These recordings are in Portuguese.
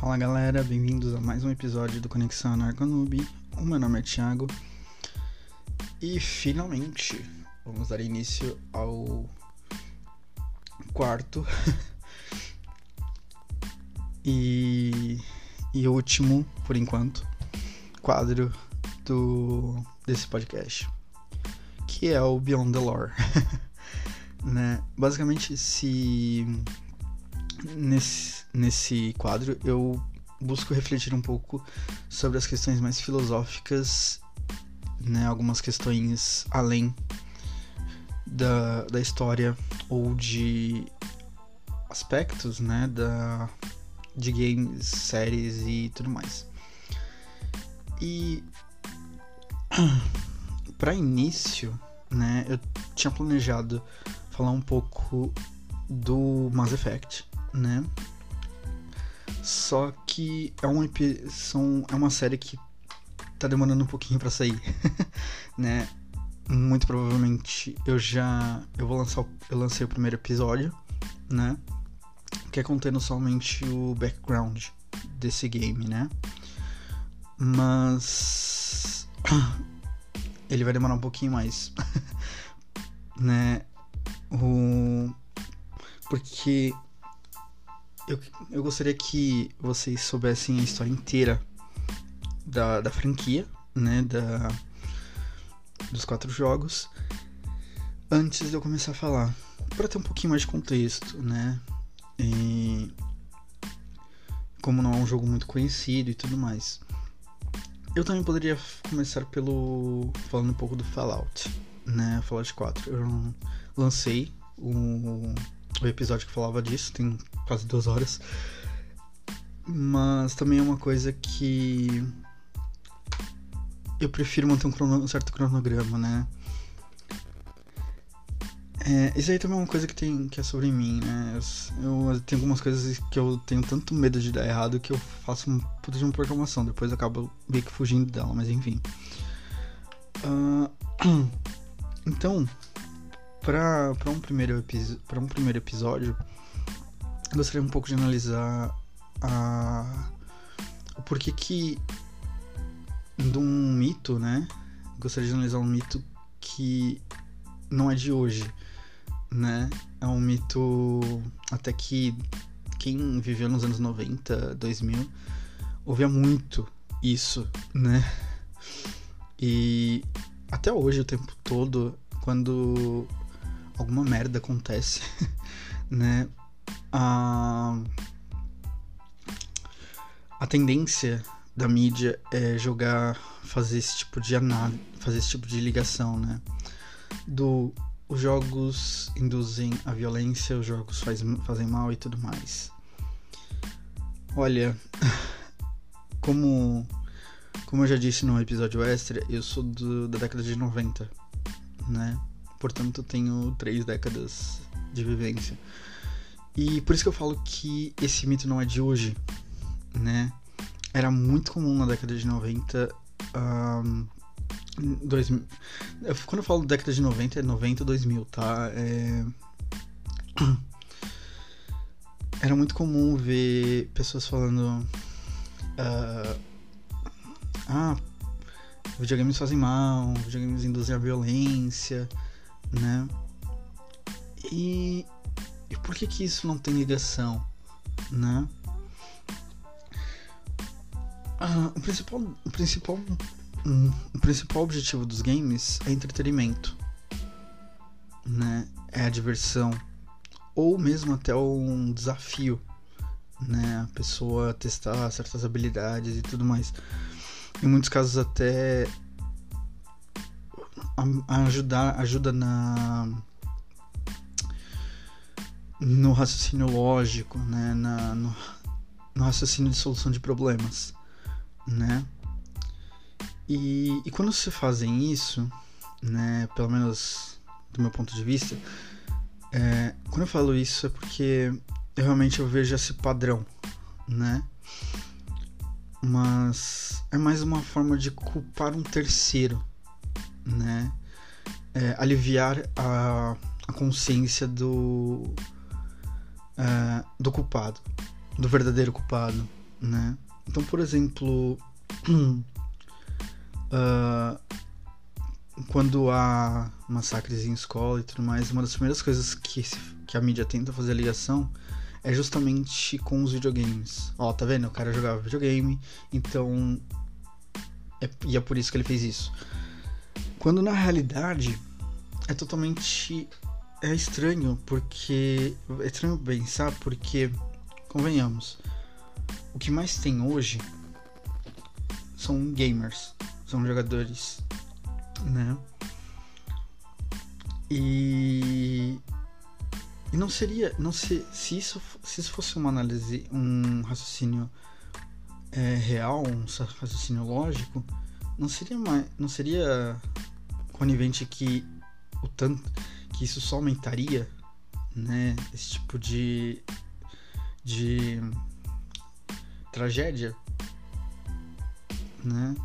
Fala galera, bem-vindos a mais um episódio do Conexão Anarconoob. O meu nome é Thiago e finalmente vamos dar início ao quarto e, e último, por enquanto, quadro do, desse podcast, que é o Beyond the Lore. né? Basicamente, se nesse, nesse quadro eu busco refletir um pouco sobre as questões mais filosóficas, né, algumas questões além da, da história ou de aspectos né, da, de games, séries e tudo mais. E para início, né, eu tinha planejado falar um pouco do Mass Effect, né? Só que é, um, são, é uma série que tá demorando um pouquinho para sair, né? Muito provavelmente eu já eu vou lançar eu lancei o primeiro episódio, né? Que é contendo somente o background desse game, né? Mas ele vai demorar um pouquinho mais, né? O porque eu, eu gostaria que vocês soubessem a história inteira da, da franquia, né? Da, dos quatro jogos. Antes de eu começar a falar. para ter um pouquinho mais de contexto, né? E como não é um jogo muito conhecido e tudo mais. Eu também poderia começar pelo. falando um pouco do Fallout, né? Fallout 4. Eu lancei o, o episódio que falava disso, tem quase duas horas. Mas também é uma coisa que eu prefiro manter um, crono, um certo cronograma, né? É, isso aí também é uma coisa que tem que é sobre mim, né? Eu, eu, tenho algumas coisas que eu tenho tanto medo de dar errado que eu faço um puta de uma programação, depois eu acabo meio que fugindo dela, mas enfim. Uh, então, para um primeiro para um primeiro episódio, gostaria um pouco de analisar a, o porquê que de um mito, né? Gostaria de analisar um mito que não é de hoje, né? É um mito até que quem viveu nos anos 90, 2000, ouvia muito isso, né? E até hoje, o tempo todo, quando alguma merda acontece, né? a, a tendência da mídia é jogar, fazer esse tipo de análise, fazer esse tipo de ligação, né? Do os jogos induzem a violência, os jogos faz, fazem mal e tudo mais. Olha, como como eu já disse no episódio extra, eu sou do, da década de 90, né? Portanto, tenho três décadas de vivência. E por isso que eu falo que esse mito não é de hoje, né? Era muito comum na década de 90. Um, dois, quando eu falo década de 90, é 90 2000, tá? É... Era muito comum ver pessoas falando. Uh, ah, videogames fazem mal, videogames induzem a violência, né? E e por que que isso não tem ligação, né? Ah, o principal, o principal, um, o principal objetivo dos games é entretenimento, né? É a diversão ou mesmo até um desafio, né? A pessoa testar certas habilidades e tudo mais. Em muitos casos até ajudar ajuda na no raciocínio lógico, né, na, no, no, raciocínio de solução de problemas, né? E, e quando se fazem isso, né, pelo menos do meu ponto de vista, é, quando eu falo isso é porque eu realmente eu vejo esse padrão, né? Mas é mais uma forma de culpar um terceiro, né? É, aliviar a, a consciência do, uh, do culpado, do verdadeiro culpado, né? Então, por exemplo, uh, quando há massacres em escola e tudo mais, uma das primeiras coisas que, que a mídia tenta fazer a ligação é justamente com os videogames. Ó, tá vendo? O cara jogava videogame, então. É, e é por isso que ele fez isso. Quando na realidade é totalmente. É estranho, porque. É estranho pensar, porque. Convenhamos. O que mais tem hoje são gamers, são jogadores, né? E e não seria, não se, se isso se isso fosse uma análise, um raciocínio é, real, um raciocínio lógico, não seria mais, não seria conivente que o tanto que isso só aumentaria, né? Esse tipo de de tragédia, né?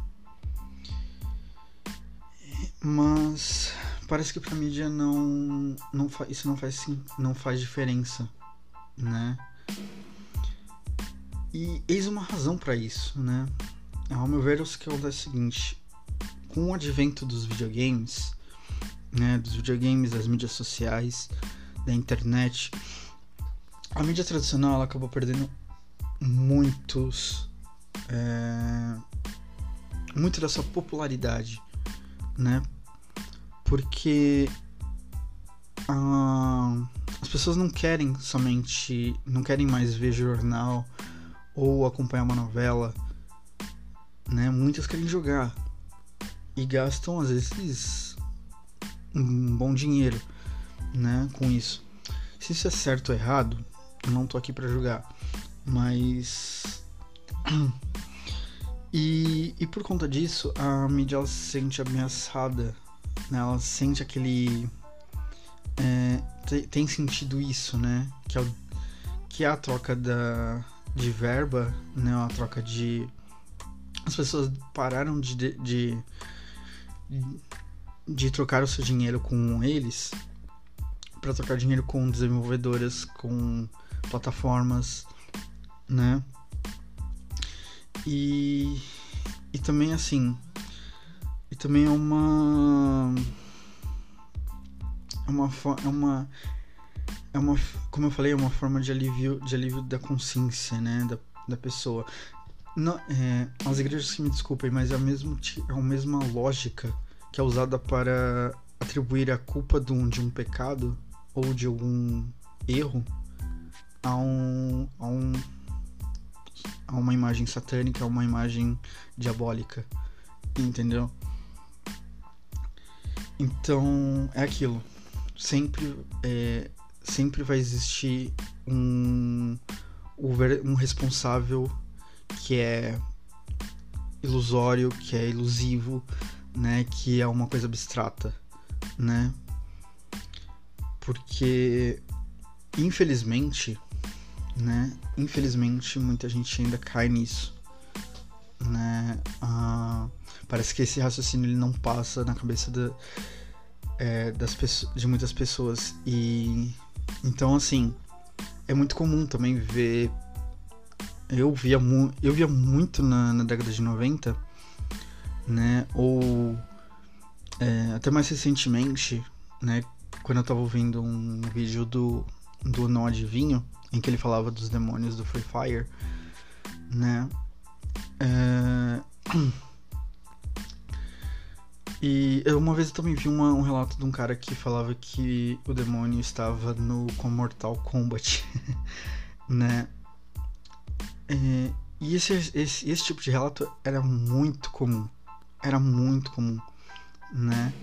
Mas parece que pra mídia não, não isso não faz, não faz diferença, né? E eis uma razão para isso, né? Ao meu ver, o que é o seguinte: com o advento dos videogames, né, dos videogames, das mídias sociais, da internet, a mídia tradicional ela acabou perdendo muitos é, muito da sua popularidade, né? Porque uh, as pessoas não querem somente, não querem mais ver jornal ou acompanhar uma novela, né? Muitas querem jogar e gastam às vezes um bom dinheiro, né? Com isso. Se isso é certo ou errado, não tô aqui para julgar, mas e, e por conta disso, a mídia ela se sente ameaçada, né? ela sente aquele. É, tem sentido isso, né? Que é, o, que é a troca da, de verba, né? A troca de. As pessoas pararam de, de, de, de trocar o seu dinheiro com eles para trocar dinheiro com desenvolvedoras, com plataformas, né? E, e também assim. E também é uma. É uma. É uma. É uma. Como eu falei, é uma forma de alívio, de alívio da consciência, né? Da, da pessoa. Não, é, as igrejas que me desculpem, mas é a, mesmo, é a mesma lógica que é usada para atribuir a culpa de um, de um pecado ou de algum erro a um, a um a uma imagem satânica, a uma imagem diabólica, entendeu? Então é aquilo. Sempre, é, sempre vai existir um, um responsável que é ilusório, que é ilusivo, né? Que é uma coisa abstrata, né? Porque infelizmente né? Infelizmente, muita gente ainda cai nisso, né? Ah, parece que esse raciocínio ele não passa na cabeça da, é, das de muitas pessoas e então assim é muito comum também ver eu via mu eu via muito na, na década de 90 né ou é, até mais recentemente né quando eu tava ouvindo um vídeo do do Nó Adivinho em que ele falava dos demônios do Free Fire, né? É... E uma vez eu também vi uma, um relato de um cara que falava que o demônio estava no Mortal Kombat, né? É... E esse, esse, esse tipo de relato era muito comum, era muito comum, né?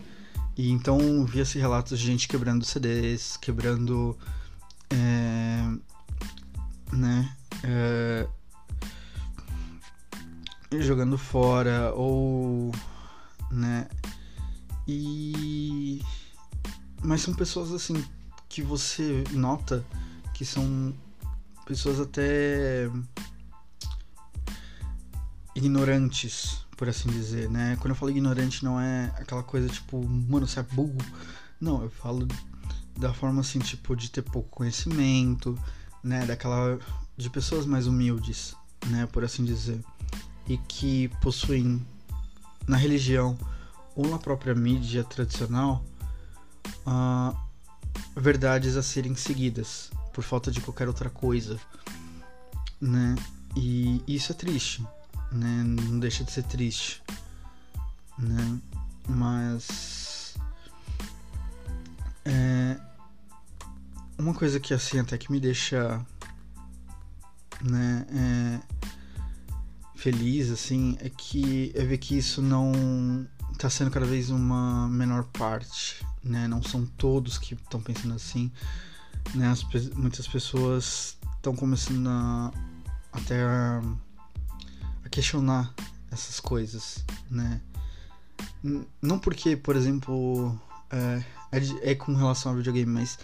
E então via-se relatos de gente quebrando CDs, quebrando é, né? É, jogando fora ou, né? E mas são pessoas assim que você nota que são pessoas até ignorantes, por assim dizer, né? Quando eu falo ignorante não é aquela coisa tipo, mano, você é burro. Não, eu falo da forma assim, tipo, de ter pouco conhecimento, né, daquela de pessoas mais humildes, né, por assim dizer, e que possuem na religião ou na própria mídia tradicional uh, verdades a serem seguidas por falta de qualquer outra coisa, né? E isso é triste, né? Não deixa de ser triste, né? Mas é uma coisa que assim até que me deixa, né? É, feliz assim é que é ver que isso não está sendo cada vez uma menor parte, né? Não são todos que estão pensando assim, né? As, muitas pessoas estão começando a, até questionar essas coisas, né? Não porque, por exemplo, é, é, é com relação ao videogame, mas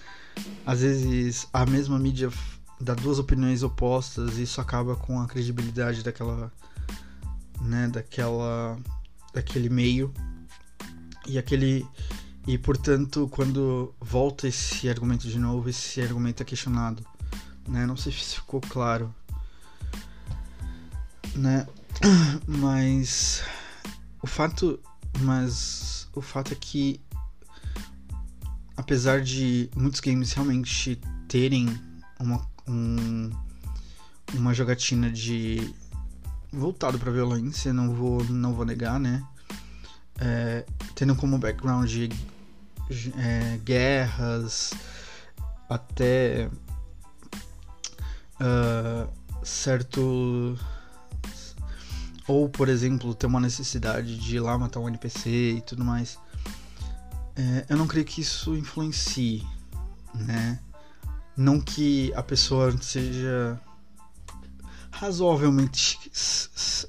às vezes a mesma mídia dá duas opiniões opostas e isso acaba com a credibilidade daquela, né? Daquela, daquele meio e aquele e portanto, quando volta esse argumento de novo, esse argumento é questionado, né? Não sei se ficou claro, né? Mas o fato, mas o fato é que apesar de muitos games realmente terem uma um, uma jogatina de voltado para violência, não vou não vou negar, né? É, tendo como background é, guerras, até uh, certo. Ou, por exemplo, ter uma necessidade de ir lá matar um NPC e tudo mais. É, eu não creio que isso influencie, né? Não que a pessoa seja razoavelmente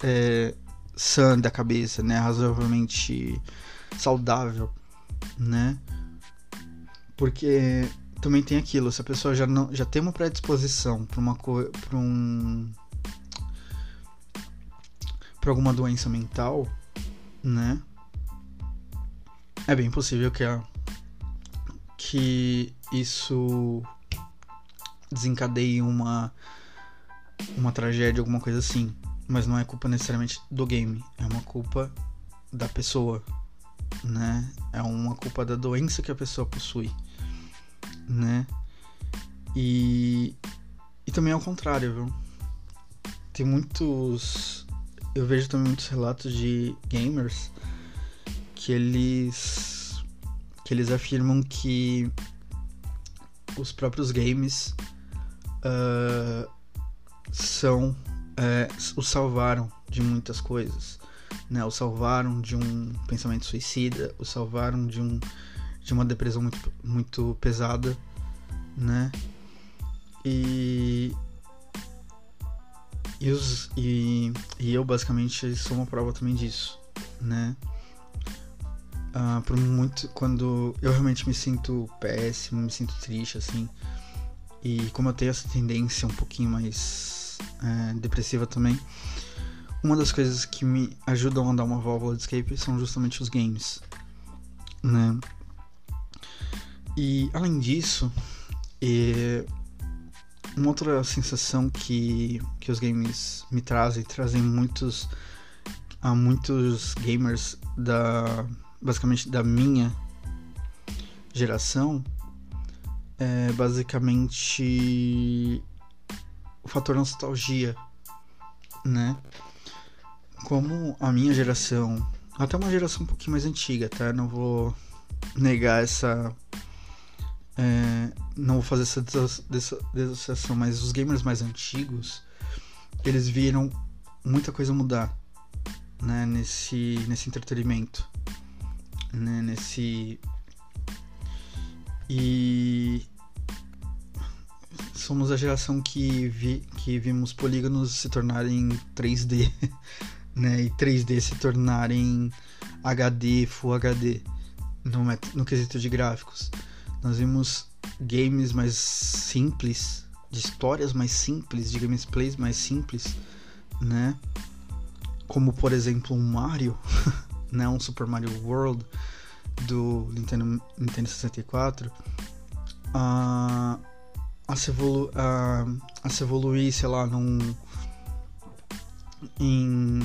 é, sã da cabeça, né? Razoavelmente saudável, né? Porque também tem aquilo, se a pessoa já não já tem uma predisposição para uma para um para alguma doença mental, né? É bem possível que a, que isso desencadeie uma uma tragédia, alguma coisa assim, mas não é culpa necessariamente do game, é uma culpa da pessoa, né? É uma culpa da doença que a pessoa possui né? E, e também ao contrário, viu? Tem muitos. Eu vejo também muitos relatos de gamers que eles. que eles afirmam que os próprios games uh, são. Uh, o salvaram de muitas coisas. Né? O salvaram de um pensamento suicida, o salvaram de um de uma depressão muito, muito pesada, né? E, e, os, e, e eu basicamente sou uma prova também disso, né? Uh, por muito quando eu realmente me sinto péssimo, me sinto triste assim, e como eu tenho essa tendência um pouquinho mais é, depressiva também, uma das coisas que me ajudam a dar uma válvula de escape são justamente os games, né? E além disso, é, uma outra sensação que, que os games me trazem, trazem muitos a muitos gamers da basicamente da minha geração é basicamente o fator nostalgia, né? Como a minha geração, até uma geração um pouquinho mais antiga, tá? Não vou negar essa é, não vou fazer essa desassociação, mas os gamers mais antigos, eles viram muita coisa mudar, né, nesse, nesse entretenimento, né, nesse... E somos a geração que, vi, que vimos polígonos se tornarem 3D, né, e 3D se tornarem HD, Full HD, no, no quesito de gráficos. Nós vimos games mais simples, de histórias mais simples, de gameplays mais simples, né? Como por exemplo um Mario, né? Um Super Mario World do Nintendo, Nintendo 64. a, se evolu, a se evoluir, sei lá, num, em.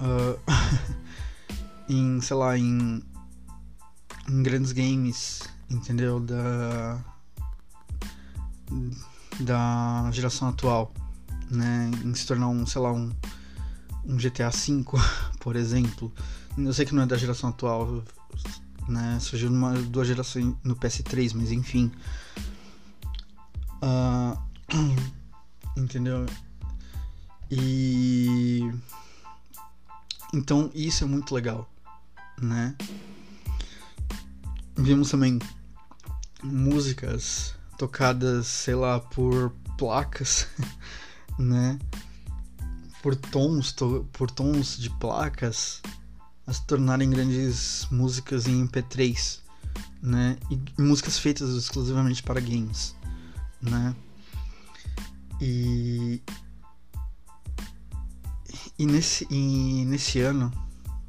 Uh, em, sei lá, em. Em grandes games, entendeu? Da. da geração atual, né? Em se tornar um, sei lá, um. um GTA V, por exemplo. Eu sei que não é da geração atual, né? Surgiu numa, duas gerações no PS3, mas enfim. Uh, entendeu? E então isso é muito legal, né? Vimos também músicas tocadas, sei lá, por placas, né? Por tons, to por tons de placas a se tornarem grandes músicas em MP3, né? E músicas feitas exclusivamente para games, né? E e nesse e nesse ano,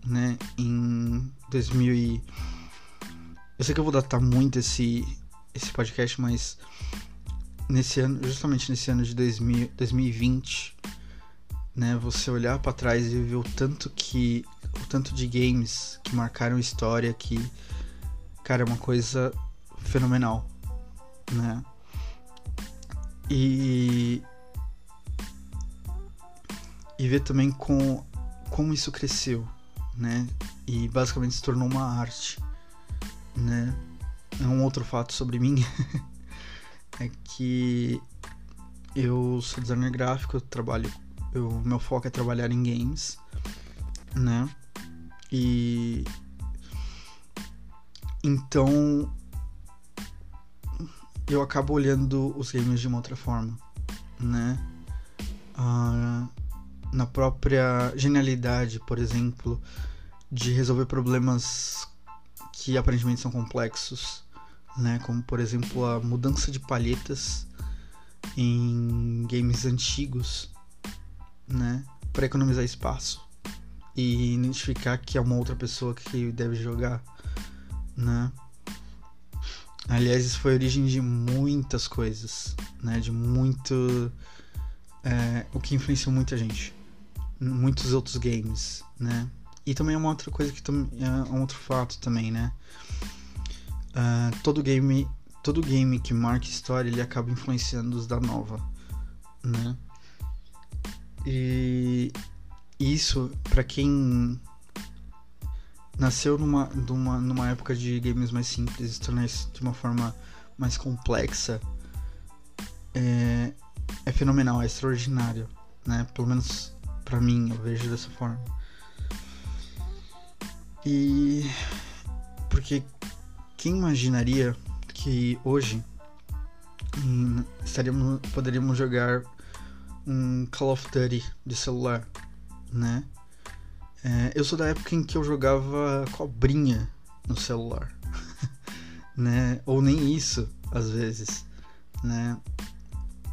né, em 2000 e eu sei que eu vou datar muito esse esse podcast, mas nesse ano, justamente nesse ano de 2000, 2020, né, você olhar para trás e ver o tanto que o tanto de games que marcaram história que cara é uma coisa fenomenal, né? E e ver também com como isso cresceu, né? E basicamente se tornou uma arte, né? É um outro fato sobre mim é que eu sou designer gráfico, eu trabalho, eu, meu foco é trabalhar em games, né? E então eu acabo olhando os games de uma outra forma, né? Uh, na própria genialidade, por exemplo, de resolver problemas que aparentemente são complexos, né? Como por exemplo a mudança de palhetas em games antigos, né? Para economizar espaço e identificar que é uma outra pessoa que deve jogar, né? Aliás, isso foi a origem de muitas coisas, né? De muito. É, o que influenciou muita gente. Muitos outros games, né? E também é uma outra coisa que é um outro fato também, né? Uh, todo game todo game que marca história ele acaba influenciando os da nova, né? E isso, para quem nasceu numa, numa, numa época de games mais simples e tornar isso de uma forma mais complexa, é, é fenomenal, é extraordinário, né? Pelo menos para mim, eu vejo dessa forma. E porque quem imaginaria que hoje hum, estaríamos, poderíamos jogar um Call of Duty de celular, né? É, eu sou da época em que eu jogava cobrinha no celular, né? Ou nem isso, às vezes, né?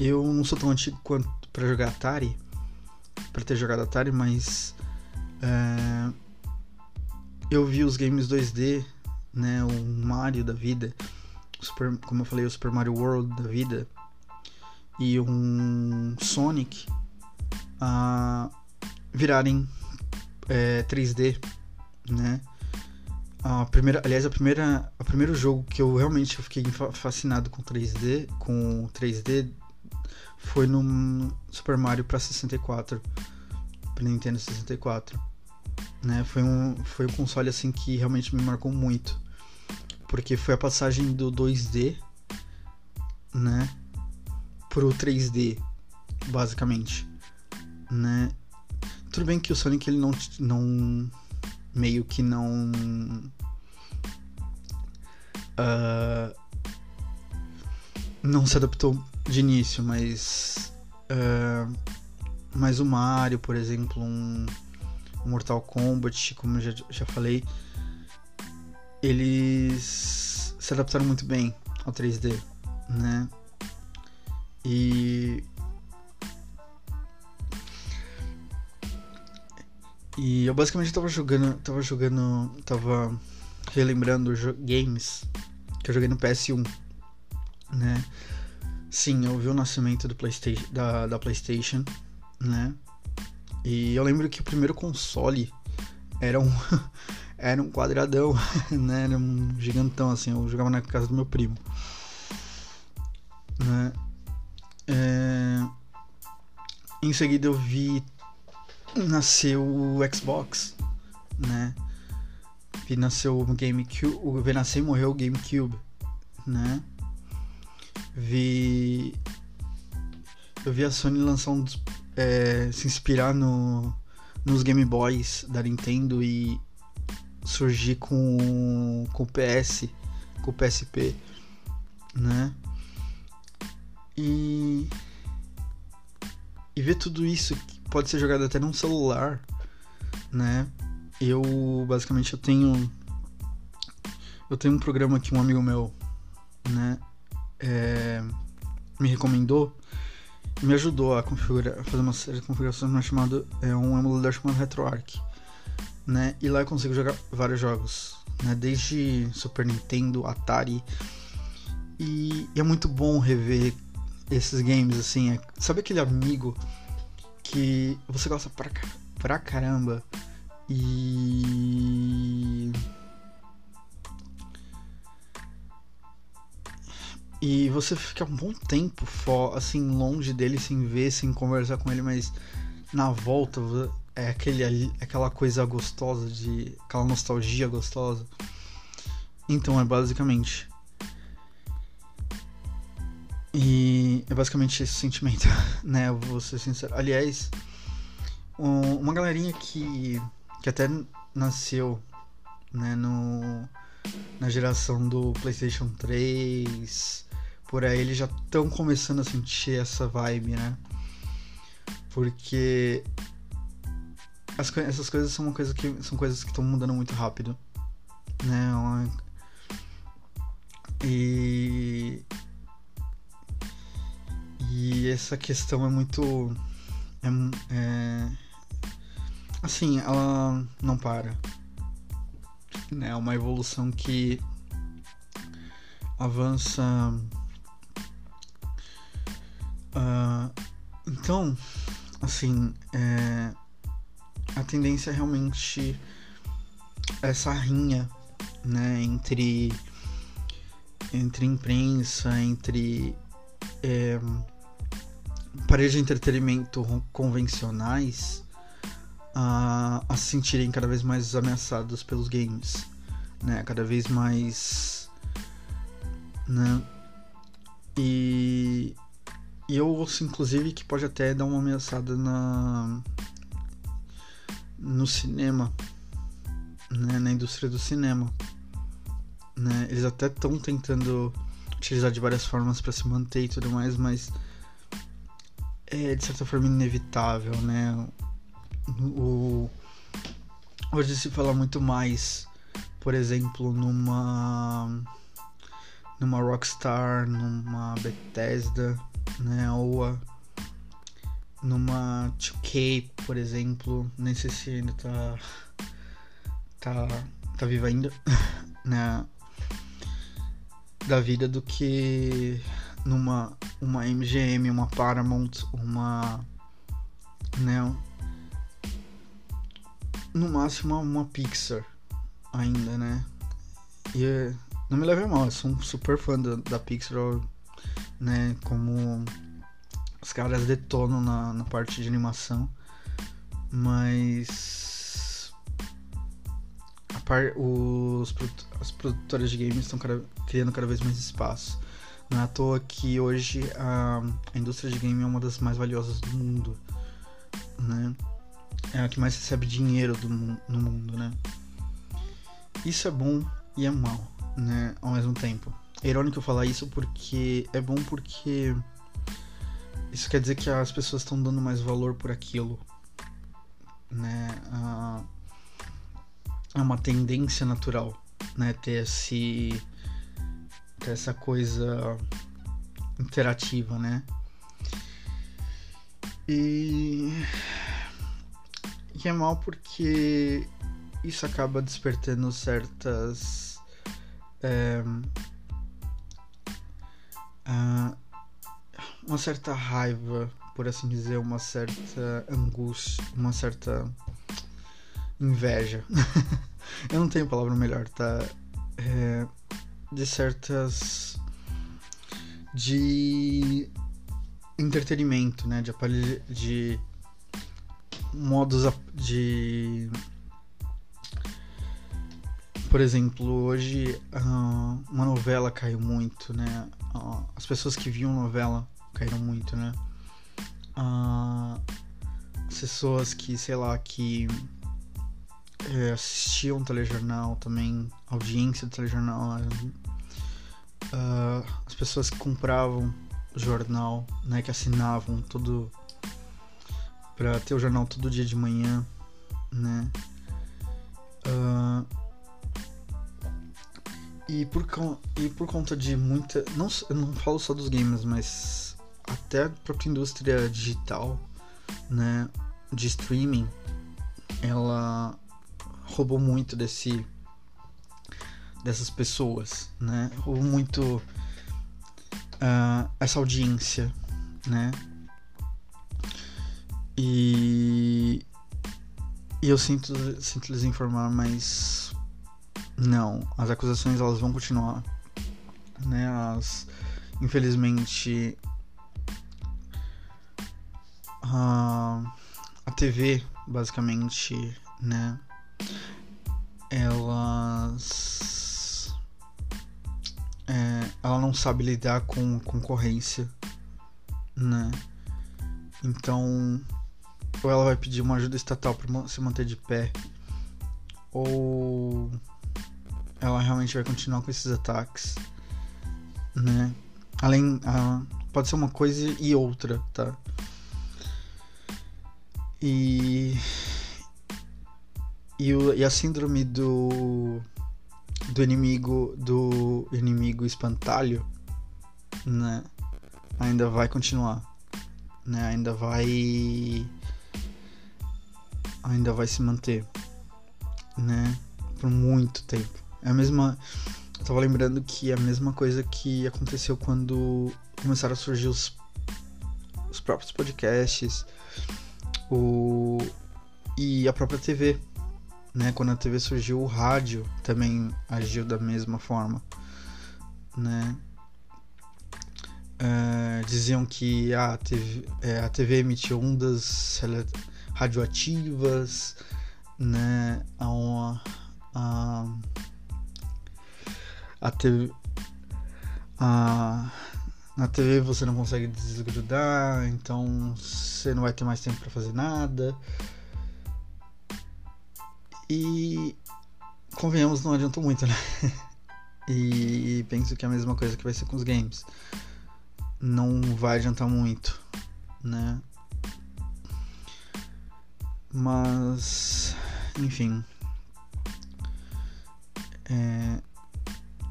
Eu não sou tão antigo quanto para jogar Atari, para ter jogado Atari, mas é, eu vi os games 2D, né? O Mario da vida, Super, como eu falei, o Super Mario World da vida e um Sonic. Virarem é, 3D, né? A primeira, aliás, a primeira, o primeiro jogo que eu realmente fiquei fascinado com 3D, com 3D, foi no Super Mario para 64, para Nintendo 64, né? Foi um, foi um console assim que realmente me marcou muito, porque foi a passagem do 2D, né, pro 3D, basicamente, né? Tudo bem que o Sonic ele não, não meio que não uh, não se adaptou de início, mas uh, mas o Mario, por exemplo, um, Mortal Kombat, como já, já falei, eles se adaptaram muito bem ao 3D, né? E E eu basicamente tava jogando, tava jogando, tava relembrando games que eu joguei no PS1, né? Sim, eu vi o nascimento do PlayStation, da, da PlayStation, né? E eu lembro que o primeiro console era um era um quadradão, né? Era um gigantão assim, eu jogava na casa do meu primo. Né? É... Em seguida eu vi nascer o Xbox, né? Vi nascer o GameCube, vi nascer e morreu o GameCube, né? Vi eu vi a Sony lançar um dos, é, se inspirar no, nos Game Boys da Nintendo e surgir com, o PS, com o PSP, né? E e ver tudo isso que pode ser jogado até num celular, né? Eu basicamente eu tenho eu tenho um programa que um amigo meu, né, é, me recomendou me ajudou a configurar, fazer uma série de configurações chamado é um emulador chamado RetroArch, né? E lá eu consigo jogar vários jogos, né? Desde Super Nintendo, Atari e, e é muito bom rever esses games, assim. É, sabe aquele amigo que você gosta pra, pra caramba e. E você fica um bom tempo assim, longe dele, sem ver, sem conversar com ele, mas na volta é aquele, aquela coisa gostosa, de aquela nostalgia gostosa. Então é basicamente e é basicamente esse sentimento, né? Eu vou ser sincero. Aliás, um, uma galerinha que, que até nasceu né, no, na geração do PlayStation 3, por aí eles já estão começando a sentir essa vibe, né? Porque as, essas coisas são uma coisa que são coisas que estão mudando muito rápido, né? E e essa questão é muito. É, é, assim, ela não para. Né? É uma evolução que avança. Uh, então, assim, é, a tendência é realmente essa rinha né, entre, entre imprensa, entre. É, paredes de entretenimento convencionais a, a se sentirem cada vez mais ameaçados pelos games, né? Cada vez mais, né? E, e eu ouço inclusive que pode até dar uma ameaçada na no cinema, né? Na indústria do cinema, né? Eles até estão tentando utilizar de várias formas para se manter e tudo mais, mas é de certa forma inevitável, né? O, hoje se fala muito mais, por exemplo, numa numa Rockstar, numa Bethesda, né? Ou a, numa 2K, por exemplo, nem sei se ainda tá tá tá viva ainda, né? Da vida do que numa uma MGM, uma Paramount, uma né, no máximo uma Pixar ainda, né? E não me leve a mal, eu sou um super fã da, da Pixar, né? Como os caras detonam na, na parte de animação, mas a par, os, as produtoras de games estão criando cada vez mais espaço. Não é à toa que hoje a, a indústria de game é uma das mais valiosas do mundo, né? É a que mais recebe dinheiro do, no mundo, né? Isso é bom e é mal, né? Ao mesmo tempo. É irônico eu falar isso porque é bom porque isso quer dizer que as pessoas estão dando mais valor por aquilo, né? é uma tendência natural, né? Ter esse essa coisa interativa, né? E, e é mal porque isso acaba despertando certas. É, uh, uma certa raiva por assim dizer, uma certa angústia, uma certa inveja. Eu não tenho palavra melhor, tá? É, de certas. de entretenimento, né? De aparelho. de modos de por exemplo, hoje uh, uma novela caiu muito, né? Uh, as pessoas que viam novela caíram muito, né? Uh, as pessoas que, sei lá, que é, assistiam telejornal também, audiência do telejornal, uh, as pessoas que compravam o jornal, né? Que assinavam todo para ter o jornal todo dia de manhã, né? Uh, e por, e por conta de muita. Não, eu não falo só dos games, mas até a própria indústria digital, né? De streaming, ela roubou muito desse. dessas pessoas, né? Roubou muito uh, essa audiência, né? E. E eu sinto, sinto lhes informar, mas não, as acusações elas vão continuar, né? As, infelizmente, a, a TV, basicamente, né? Elas, é, ela não sabe lidar com concorrência, né? Então, ou ela vai pedir uma ajuda estatal para se manter de pé, ou ela realmente vai continuar com esses ataques, né? Além, uh, pode ser uma coisa e outra, tá? E e, o, e a síndrome do do inimigo do inimigo espantalho, né? Ainda vai continuar, né? Ainda vai ainda vai se manter, né? Por muito tempo. É a mesma. Eu tava lembrando que é a mesma coisa que aconteceu quando começaram a surgir os, os próprios podcasts o, e a própria TV. Né? Quando a TV surgiu, o rádio também agiu da mesma forma. Né? É, diziam que a TV, é, a TV emitiu ondas radioativas, né? A, a, a TV. A, na TV você não consegue desgrudar, então você não vai ter mais tempo para fazer nada. E convenhamos, não adiantou muito, né? E penso que é a mesma coisa que vai ser com os games. Não vai adiantar muito, né? Mas, enfim. É,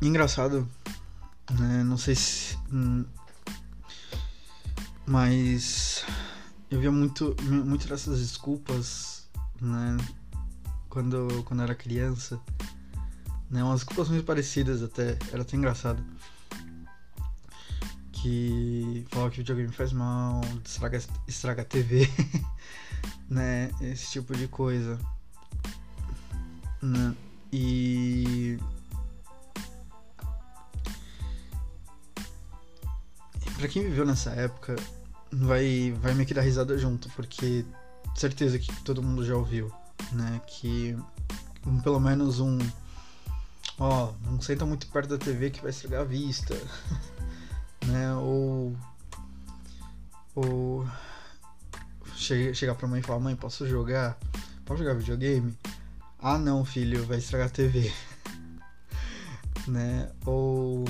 engraçado, né? Não sei se. Hum, mas eu via muito, muito dessas desculpas, né? Quando, quando eu era criança. Né? Umas desculpas muito parecidas até. Era até engraçado. Que falava que videogame faz mal, estraga, estraga a TV, né? Esse tipo de coisa. Né? E Pra quem viveu nessa época, vai, vai meio que dar risada junto, porque certeza que todo mundo já ouviu, né? Que um, pelo menos um. Ó, não senta muito perto da TV que vai estragar a vista, né? Ou. Ou. Che chegar pra mãe e falar: Mãe, posso jogar? Posso jogar videogame? Ah, não, filho, vai estragar a TV, né? Ou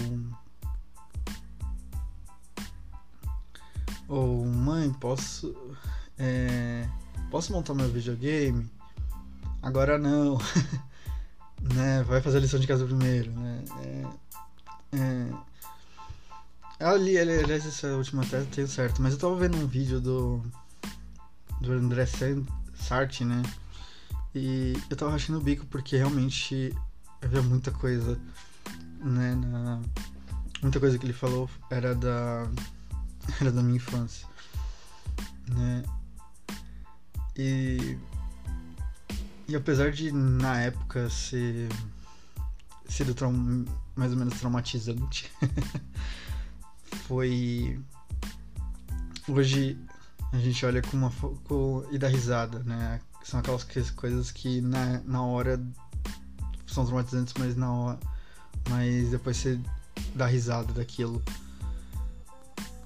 Ou, mãe, posso. É, posso montar meu videogame? Agora não. né? Vai fazer a lição de casa primeiro, né? É, é, ali, aliás, essa última tese tem certo, mas eu tava vendo um vídeo do. do André Sartre, né? E eu tava achando o bico porque realmente havia muita coisa, né? Na, muita coisa que ele falou era da era da minha infância. né? E e apesar de na época ser sido traum, mais ou menos traumatizante, foi hoje a gente olha com uma e dá risada, né? São aquelas coisas que na, na hora são traumatizantes, mas na hora, mas depois você dá risada daquilo.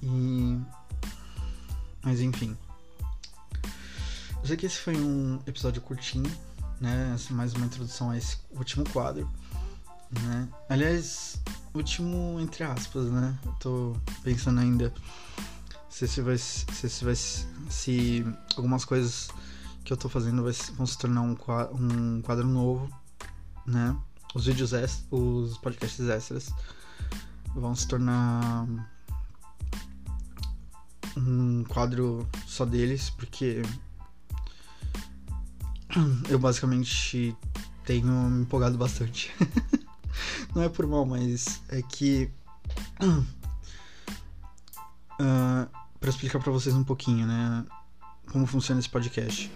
E mas enfim. Eu sei que esse foi um episódio curtinho, né? Mais uma introdução a esse último quadro, né? Aliás, último entre aspas, né? Eu tô pensando ainda se se vai se, se vai se algumas coisas que eu tô fazendo vai, vão se tornar um quadro, um quadro novo, né? Os vídeos extras, os podcasts extras vão se tornar um quadro só deles, porque eu basicamente tenho me empolgado bastante. Não é por mal, mas é que. Uh, ah, para explicar para vocês um pouquinho, né? Como funciona esse podcast.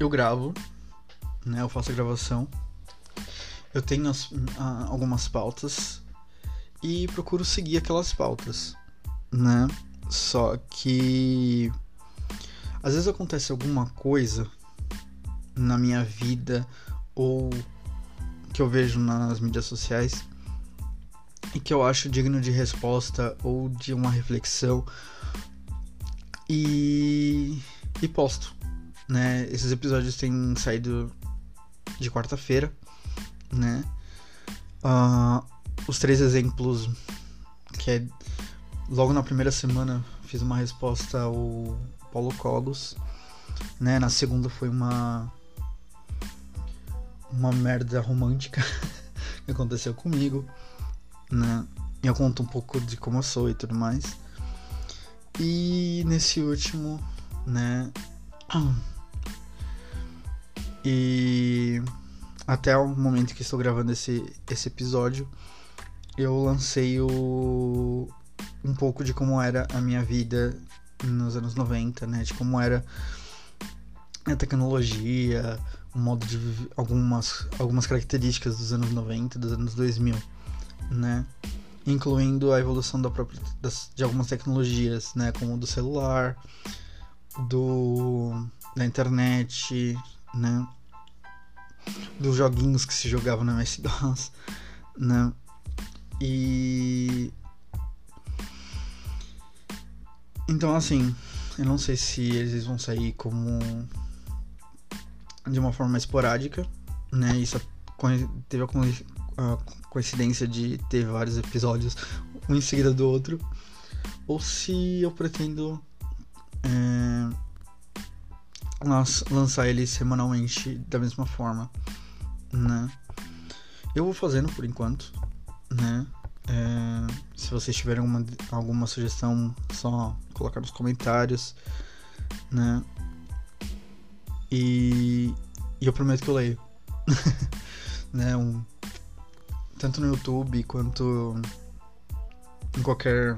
Eu gravo, né? Eu faço a gravação. Eu tenho as, uh, algumas pautas e procuro seguir aquelas pautas, né? Só que às vezes acontece alguma coisa na minha vida ou que eu vejo nas mídias sociais e que eu acho digno de resposta ou de uma reflexão e, e posto, né? Esses episódios têm saído de quarta-feira, né? Uh, os três exemplos que é logo na primeira semana fiz uma resposta ao Paulo Cogos, né? Na segunda foi uma uma merda romântica que aconteceu comigo, né? Eu conto um pouco de como eu sou e tudo mais. E nesse último, né? E até o momento que estou gravando esse, esse episódio, eu lancei o, um pouco de como era a minha vida nos anos 90, né? De como era a tecnologia, o modo de viver, algumas, algumas características dos anos 90 dos anos 2000, né? Incluindo a evolução da própria, das, de algumas tecnologias, né? Como do celular, do da internet, né? Dos joguinhos que se jogavam na MS-DOS, né? E então, assim, eu não sei se eles vão sair como. de uma forma esporádica, né? Isso teve a coincidência de ter vários episódios, um em seguida do outro. Ou se eu pretendo. É, lançar eles semanalmente da mesma forma, né? Eu vou fazendo por enquanto, né? É, se vocês tiverem alguma, alguma sugestão, só colocar nos comentários, né? E, e eu prometo que eu leio, né? Um, tanto no YouTube quanto em qualquer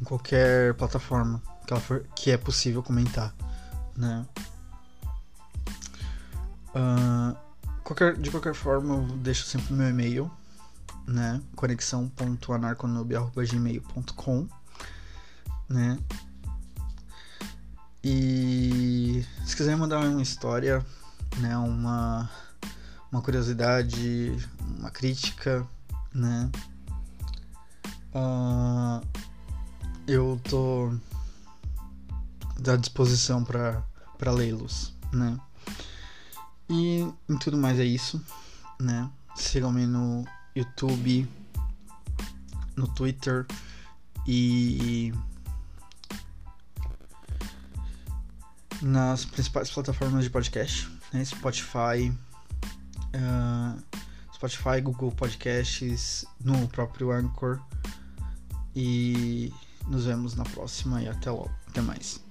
em qualquer plataforma que, for, que é possível comentar, né? Uh, qualquer, de qualquer forma, eu deixo sempre meu e-mail né? conexão.anarconub.gmail.com né? E se quiser mandar uma história, né, uma uma curiosidade, uma crítica, né? Uh, eu tô à disposição para para lê-los, né? E em tudo mais é isso, né? Sigam-me no YouTube, no Twitter e nas principais plataformas de podcast, né? Spotify, uh, Spotify, Google Podcasts, no próprio Anchor. E nos vemos na próxima e até logo. Até mais.